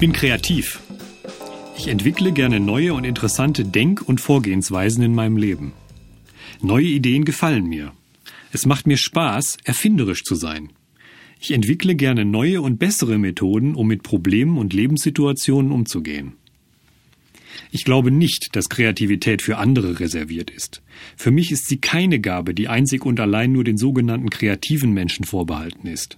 bin kreativ. Ich entwickle gerne neue und interessante Denk- und Vorgehensweisen in meinem Leben. Neue Ideen gefallen mir. Es macht mir Spaß, erfinderisch zu sein. Ich entwickle gerne neue und bessere Methoden, um mit Problemen und Lebenssituationen umzugehen. Ich glaube nicht, dass Kreativität für andere reserviert ist. Für mich ist sie keine Gabe, die einzig und allein nur den sogenannten kreativen Menschen vorbehalten ist.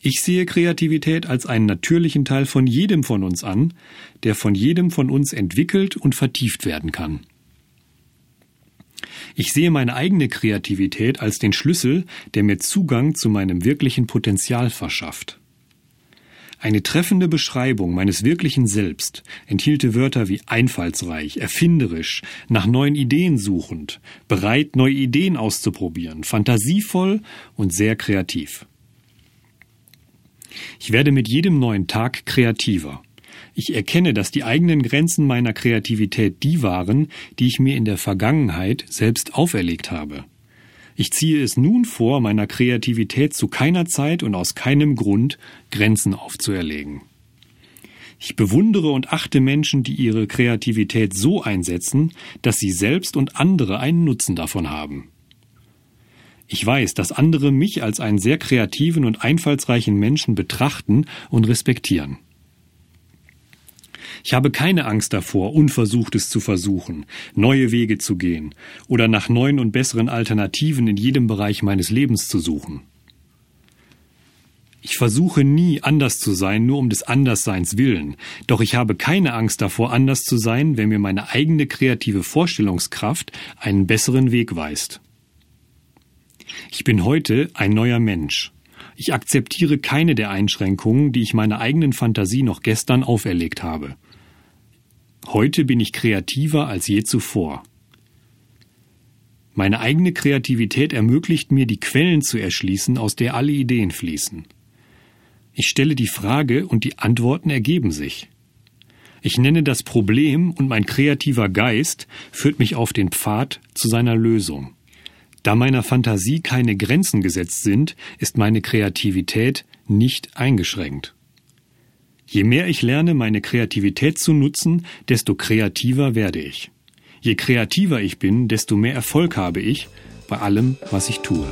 Ich sehe Kreativität als einen natürlichen Teil von jedem von uns an, der von jedem von uns entwickelt und vertieft werden kann. Ich sehe meine eigene Kreativität als den Schlüssel, der mir Zugang zu meinem wirklichen Potenzial verschafft. Eine treffende Beschreibung meines wirklichen Selbst enthielte Wörter wie einfallsreich, erfinderisch, nach neuen Ideen suchend, bereit, neue Ideen auszuprobieren, fantasievoll und sehr kreativ. Ich werde mit jedem neuen Tag kreativer. Ich erkenne, dass die eigenen Grenzen meiner Kreativität die waren, die ich mir in der Vergangenheit selbst auferlegt habe. Ich ziehe es nun vor, meiner Kreativität zu keiner Zeit und aus keinem Grund Grenzen aufzuerlegen. Ich bewundere und achte Menschen, die ihre Kreativität so einsetzen, dass sie selbst und andere einen Nutzen davon haben. Ich weiß, dass andere mich als einen sehr kreativen und einfallsreichen Menschen betrachten und respektieren. Ich habe keine Angst davor, Unversuchtes zu versuchen, neue Wege zu gehen oder nach neuen und besseren Alternativen in jedem Bereich meines Lebens zu suchen. Ich versuche nie anders zu sein, nur um des Andersseins willen, doch ich habe keine Angst davor, anders zu sein, wenn mir meine eigene kreative Vorstellungskraft einen besseren Weg weist. Ich bin heute ein neuer Mensch. Ich akzeptiere keine der Einschränkungen, die ich meiner eigenen Fantasie noch gestern auferlegt habe. Heute bin ich kreativer als je zuvor. Meine eigene Kreativität ermöglicht mir, die Quellen zu erschließen, aus der alle Ideen fließen. Ich stelle die Frage und die Antworten ergeben sich. Ich nenne das Problem und mein kreativer Geist führt mich auf den Pfad zu seiner Lösung. Da meiner Fantasie keine Grenzen gesetzt sind, ist meine Kreativität nicht eingeschränkt. Je mehr ich lerne, meine Kreativität zu nutzen, desto kreativer werde ich. Je kreativer ich bin, desto mehr Erfolg habe ich bei allem, was ich tue.